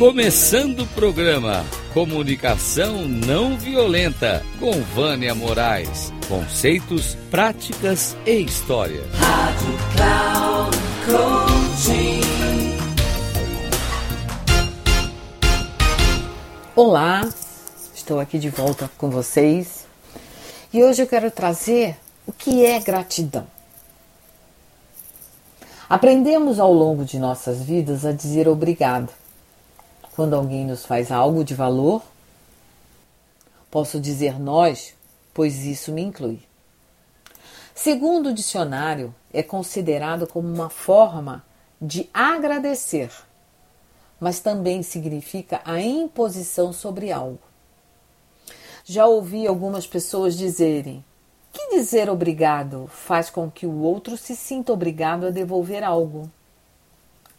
Começando o programa Comunicação Não Violenta com Vânia Moraes. Conceitos, práticas e história. Rádio Cloud Coaching. Olá, estou aqui de volta com vocês e hoje eu quero trazer o que é gratidão. Aprendemos ao longo de nossas vidas a dizer obrigado quando alguém nos faz algo de valor. Posso dizer nós, pois isso me inclui. Segundo o dicionário, é considerado como uma forma de agradecer, mas também significa a imposição sobre algo. Já ouvi algumas pessoas dizerem: que dizer obrigado faz com que o outro se sinta obrigado a devolver algo.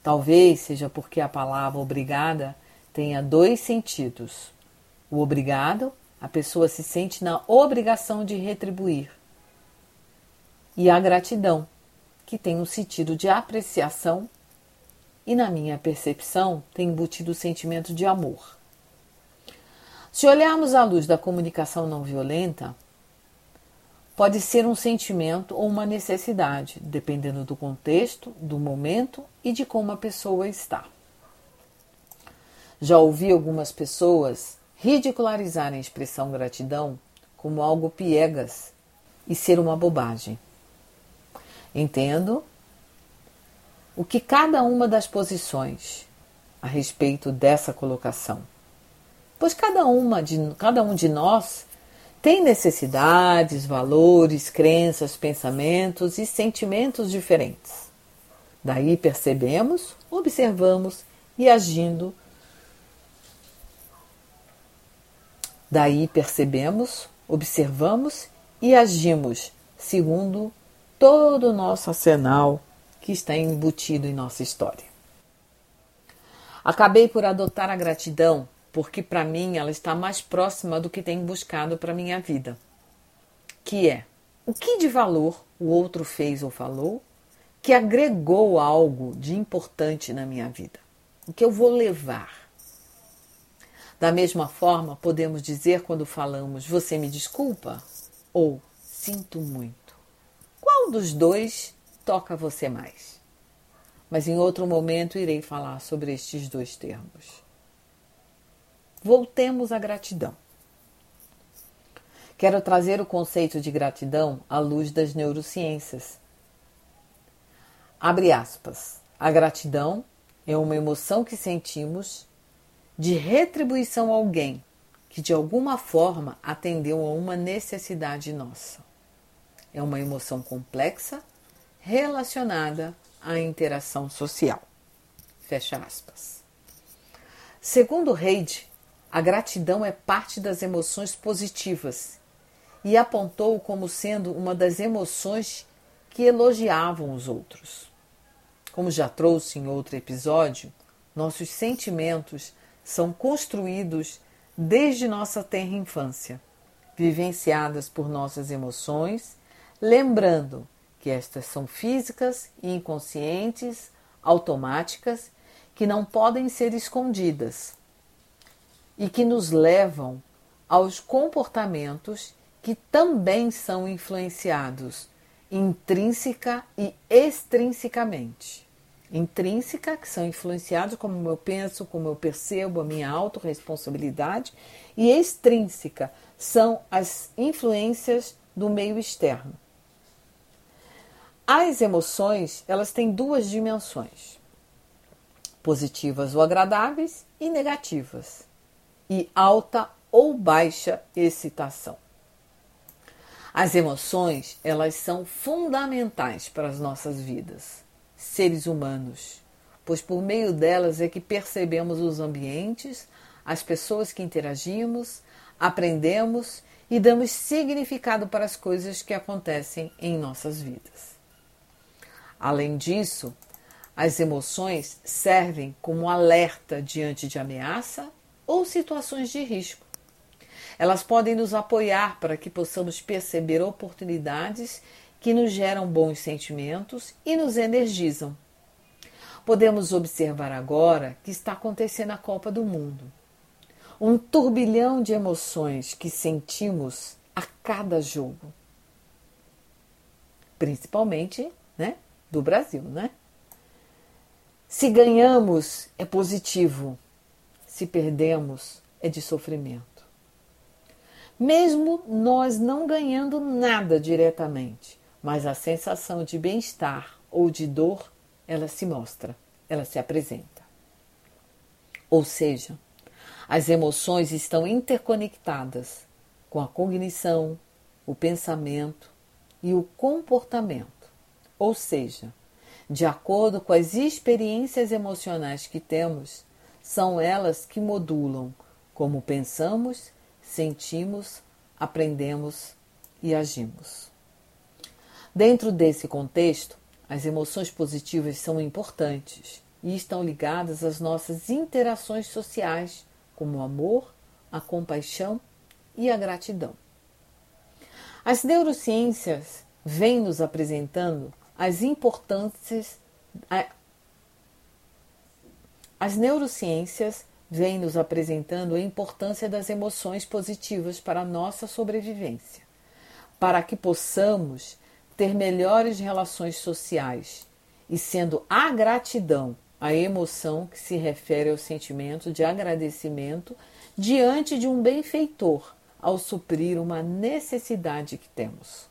Talvez seja porque a palavra obrigada tenha dois sentidos. O obrigado, a pessoa se sente na obrigação de retribuir. E a gratidão, que tem um sentido de apreciação e, na minha percepção, tem embutido o sentimento de amor. Se olharmos à luz da comunicação não violenta, Pode ser um sentimento ou uma necessidade, dependendo do contexto, do momento e de como a pessoa está. Já ouvi algumas pessoas ridicularizarem a expressão gratidão como algo piegas e ser uma bobagem. Entendo o que cada uma das posições a respeito dessa colocação, pois cada uma de cada um de nós tem necessidades, valores, crenças, pensamentos e sentimentos diferentes. Daí percebemos, observamos e agindo. Daí percebemos, observamos e agimos segundo todo o nosso arsenal que está embutido em nossa história. Acabei por adotar a gratidão porque para mim ela está mais próxima do que tenho buscado para minha vida, que é o que de valor o outro fez ou falou que agregou algo de importante na minha vida, o que eu vou levar. Da mesma forma, podemos dizer quando falamos você me desculpa ou sinto muito. Qual dos dois toca você mais? Mas em outro momento irei falar sobre estes dois termos. Voltemos à gratidão. Quero trazer o conceito de gratidão à luz das neurociências. Abre aspas. A gratidão é uma emoção que sentimos de retribuição a alguém que de alguma forma atendeu a uma necessidade nossa. É uma emoção complexa relacionada à interação social. Fecha aspas. Segundo Reid, a gratidão é parte das emoções positivas e apontou como sendo uma das emoções que elogiavam os outros. Como já trouxe em outro episódio, nossos sentimentos são construídos desde nossa tenra infância, vivenciadas por nossas emoções, lembrando que estas são físicas e inconscientes, automáticas, que não podem ser escondidas e que nos levam aos comportamentos que também são influenciados intrínseca e extrinsecamente. Intrínseca, que são influenciados como eu penso, como eu percebo, a minha autorresponsabilidade, e extrínseca são as influências do meio externo. As emoções, elas têm duas dimensões: positivas ou agradáveis e negativas e alta ou baixa excitação. As emoções, elas são fundamentais para as nossas vidas, seres humanos, pois por meio delas é que percebemos os ambientes, as pessoas que interagimos, aprendemos e damos significado para as coisas que acontecem em nossas vidas. Além disso, as emoções servem como alerta diante de ameaça ou situações de risco. Elas podem nos apoiar para que possamos perceber oportunidades que nos geram bons sentimentos e nos energizam. Podemos observar agora que está acontecendo a Copa do Mundo. Um turbilhão de emoções que sentimos a cada jogo. Principalmente, né, do Brasil, né? Se ganhamos é positivo, se perdemos é de sofrimento. Mesmo nós não ganhando nada diretamente, mas a sensação de bem-estar ou de dor, ela se mostra, ela se apresenta. Ou seja, as emoções estão interconectadas com a cognição, o pensamento e o comportamento. Ou seja, de acordo com as experiências emocionais que temos, são elas que modulam como pensamos sentimos, aprendemos e agimos. Dentro desse contexto, as emoções positivas são importantes e estão ligadas às nossas interações sociais, como o amor, a compaixão e a gratidão. As neurociências vêm nos apresentando as importâncias. As neurociências vem nos apresentando a importância das emoções positivas para a nossa sobrevivência, para que possamos ter melhores relações sociais e sendo a gratidão a emoção que se refere ao sentimento de agradecimento diante de um benfeitor ao suprir uma necessidade que temos.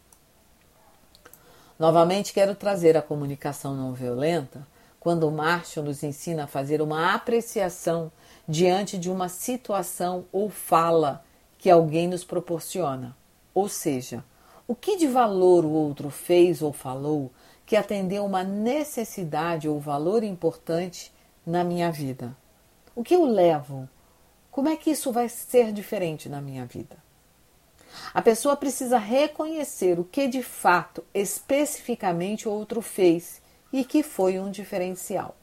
Novamente quero trazer a comunicação não violenta quando Marshall nos ensina a fazer uma apreciação diante de uma situação ou fala que alguém nos proporciona. Ou seja, o que de valor o outro fez ou falou que atendeu uma necessidade ou valor importante na minha vida? O que eu levo? Como é que isso vai ser diferente na minha vida? A pessoa precisa reconhecer o que de fato, especificamente, o outro fez e que foi um diferencial.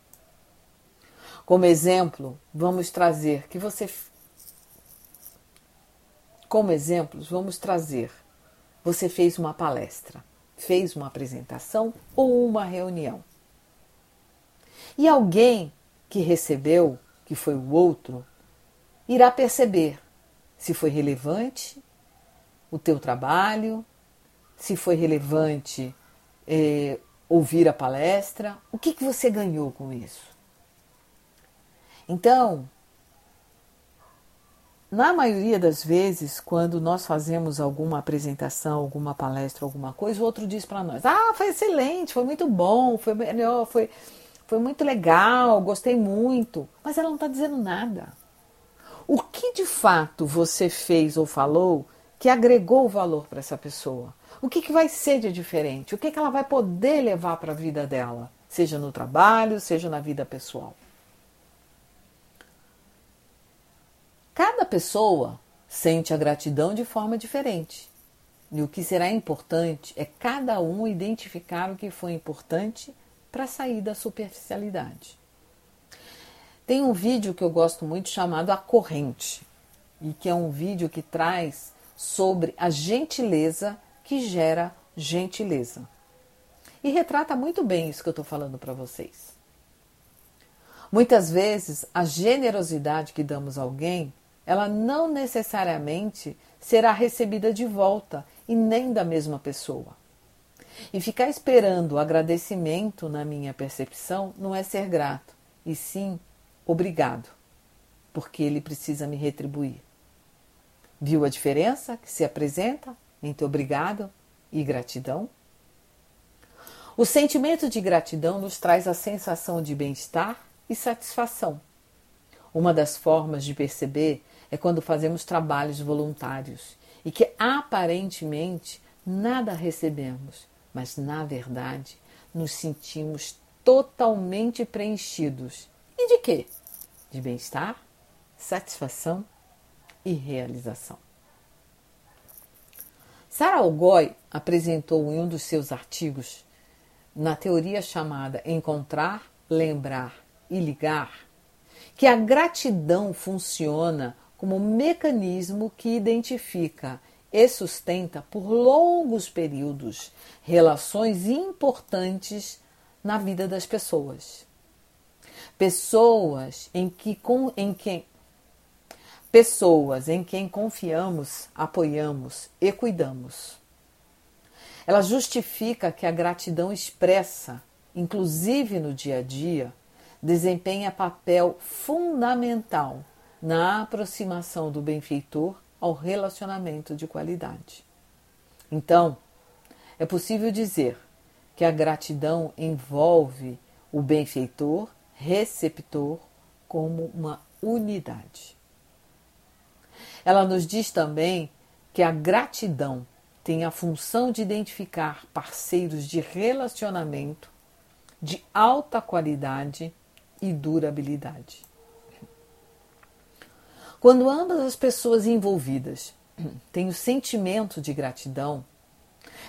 Como exemplo, vamos trazer que você. Como exemplos, vamos trazer. Você fez uma palestra, fez uma apresentação ou uma reunião. E alguém que recebeu, que foi o outro, irá perceber se foi relevante o teu trabalho, se foi relevante eh, ouvir a palestra, o que, que você ganhou com isso? Então, na maioria das vezes, quando nós fazemos alguma apresentação, alguma palestra, alguma coisa, o outro diz para nós: Ah, foi excelente, foi muito bom, foi melhor, foi, foi muito legal, gostei muito. Mas ela não está dizendo nada. O que de fato você fez ou falou que agregou valor para essa pessoa? O que, que vai ser de diferente? O que, que ela vai poder levar para a vida dela? Seja no trabalho, seja na vida pessoal. Cada pessoa sente a gratidão de forma diferente. E o que será importante é cada um identificar o que foi importante para sair da superficialidade. Tem um vídeo que eu gosto muito chamado A Corrente, e que é um vídeo que traz sobre a gentileza que gera gentileza. E retrata muito bem isso que eu estou falando para vocês. Muitas vezes, a generosidade que damos a alguém ela não necessariamente será recebida de volta e nem da mesma pessoa. E ficar esperando o agradecimento, na minha percepção, não é ser grato, e sim obrigado, porque ele precisa me retribuir. Viu a diferença que se apresenta entre obrigado e gratidão? O sentimento de gratidão nos traz a sensação de bem-estar e satisfação. Uma das formas de perceber é quando fazemos trabalhos voluntários e que aparentemente nada recebemos, mas na verdade nos sentimos totalmente preenchidos. E de quê? De bem-estar, satisfação e realização. Sarah Algoy apresentou em um dos seus artigos, na teoria chamada Encontrar, Lembrar e Ligar, que a gratidão funciona como mecanismo que identifica e sustenta por longos períodos relações importantes na vida das pessoas. Pessoas em que em quem pessoas em quem confiamos, apoiamos e cuidamos. Ela justifica que a gratidão expressa, inclusive no dia a dia, desempenha papel fundamental na aproximação do benfeitor ao relacionamento de qualidade. Então, é possível dizer que a gratidão envolve o benfeitor, receptor, como uma unidade. Ela nos diz também que a gratidão tem a função de identificar parceiros de relacionamento de alta qualidade e durabilidade. Quando ambas as pessoas envolvidas têm o sentimento de gratidão,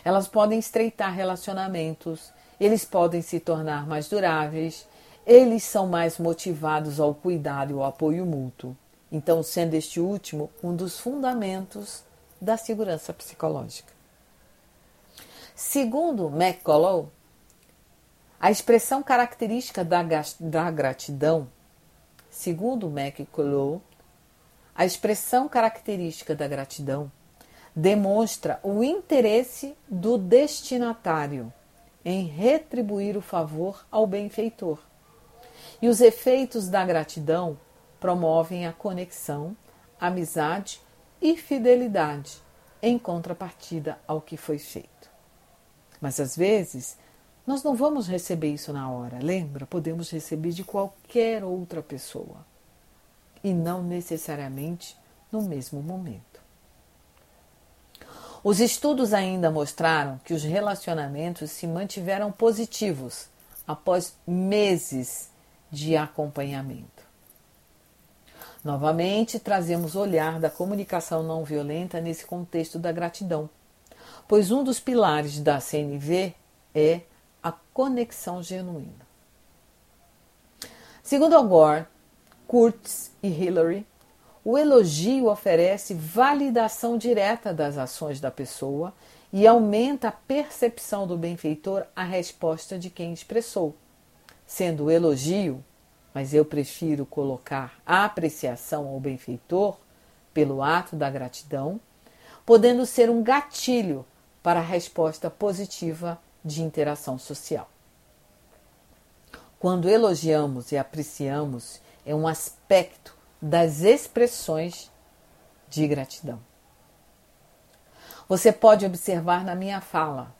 elas podem estreitar relacionamentos, eles podem se tornar mais duráveis, eles são mais motivados ao cuidado e ao apoio mútuo. Então, sendo este último um dos fundamentos da segurança psicológica. Segundo McCullough, a expressão característica da, da gratidão, segundo McCullough, a expressão característica da gratidão demonstra o interesse do destinatário em retribuir o favor ao benfeitor. E os efeitos da gratidão promovem a conexão, amizade e fidelidade em contrapartida ao que foi feito. Mas às vezes nós não vamos receber isso na hora, lembra? Podemos receber de qualquer outra pessoa e não necessariamente no mesmo momento. Os estudos ainda mostraram que os relacionamentos se mantiveram positivos após meses de acompanhamento. Novamente, trazemos o olhar da comunicação não violenta nesse contexto da gratidão, pois um dos pilares da CNV é a conexão genuína. Segundo Al Gore, Kurtz e Hillary, o elogio oferece validação direta das ações da pessoa e aumenta a percepção do benfeitor à resposta de quem expressou, sendo o elogio mas eu prefiro colocar a apreciação ao benfeitor pelo ato da gratidão, podendo ser um gatilho para a resposta positiva de interação social. Quando elogiamos e apreciamos, é um aspecto das expressões de gratidão. Você pode observar na minha fala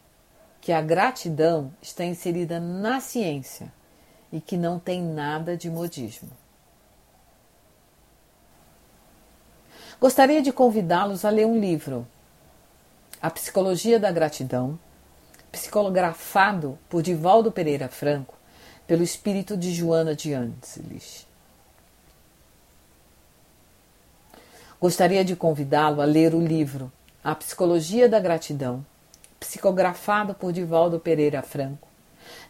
que a gratidão está inserida na ciência e que não tem nada de modismo. Gostaria de convidá-los a ler um livro, A Psicologia da Gratidão, psicografado por Divaldo Pereira Franco, pelo espírito de Joana de Angelis. Gostaria de convidá-lo a ler o livro A Psicologia da Gratidão, psicografado por Divaldo Pereira Franco,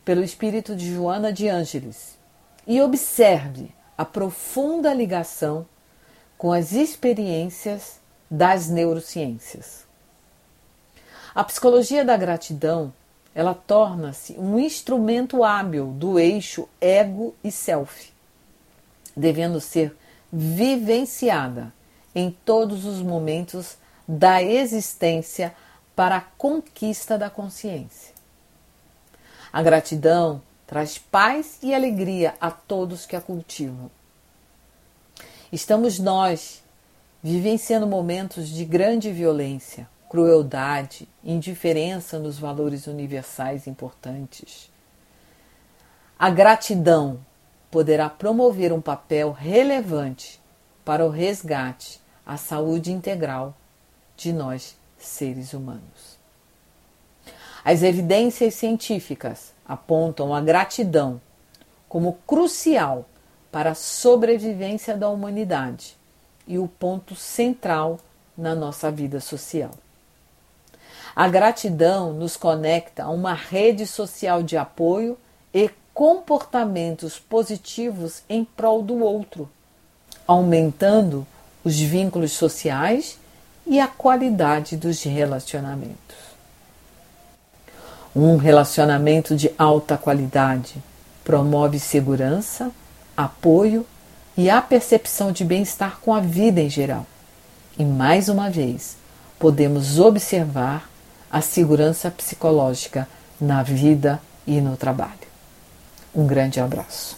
pelo espírito de Joana de Ângeles e observe a profunda ligação com as experiências das neurociências. A psicologia da gratidão, ela torna-se um instrumento hábil do eixo ego e self, devendo ser vivenciada em todos os momentos da existência para a conquista da consciência. A gratidão traz paz e alegria a todos que a cultivam. Estamos nós vivenciando momentos de grande violência, crueldade, indiferença nos valores universais importantes. A gratidão poderá promover um papel relevante para o resgate à saúde integral de nós, seres humanos. As evidências científicas apontam a gratidão como crucial para a sobrevivência da humanidade e o ponto central na nossa vida social. A gratidão nos conecta a uma rede social de apoio e comportamentos positivos em prol do outro, aumentando os vínculos sociais e a qualidade dos relacionamentos. Um relacionamento de alta qualidade promove segurança, apoio e a percepção de bem-estar com a vida em geral. E mais uma vez, podemos observar a segurança psicológica na vida e no trabalho. Um grande abraço.